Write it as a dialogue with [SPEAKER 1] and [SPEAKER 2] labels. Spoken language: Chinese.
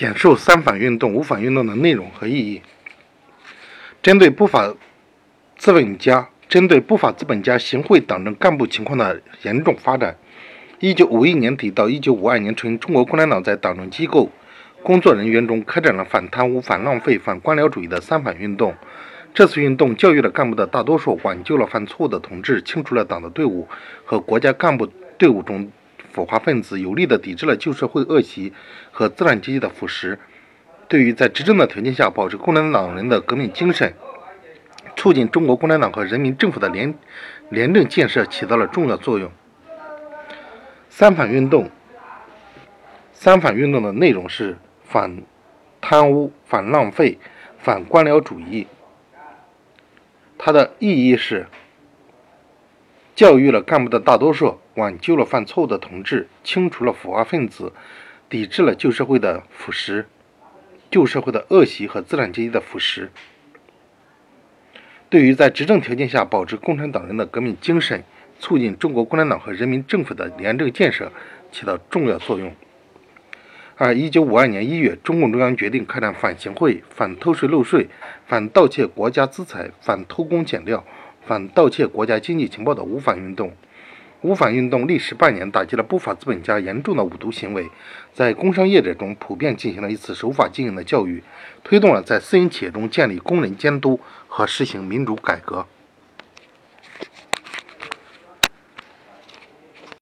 [SPEAKER 1] 简述三反运动、五反运动的内容和意义。针对不法资本家针对不法资本家行贿党政干部情况的严重发展，一九五一年底到一九五二年春，中国共产党在党政机构工作人员中开展了反贪污、反浪费、反官僚主义的三反运动。这次运动教育了干部的大多数，挽救了犯错误的同志，清除了党的队伍和国家干部队伍中腐化分子，有力地抵制了旧社会恶习和资产阶级的腐蚀。对于在执政的条件下保持共产党人的革命精神，促进中国共产党和人民政府的廉廉政建设起到了重要作用。三反运动，三反运动的内容是反贪污、反浪费、反官僚主义。它的意义是教育了干部的大多数，挽救了犯错误的同志，清除了腐化分子，抵制了旧社会的腐蚀、旧社会的恶习和资产阶级的腐蚀。对于在执政条件下保持共产党人的革命精神，促进中国共产党和人民政府的廉政建设起到重要作用。而一九五二年一月，中共中央决定开展反行贿、反偷税漏税、反盗窃国家资财、反偷工减料、反盗窃国家经济情报的五反运动。五反运动历时半年，打击了不法资本家严重的五毒行为，在工商业者中普遍进行了一次守法经营的教育，推动了在私营企业中建立工人监督和实行民主改革。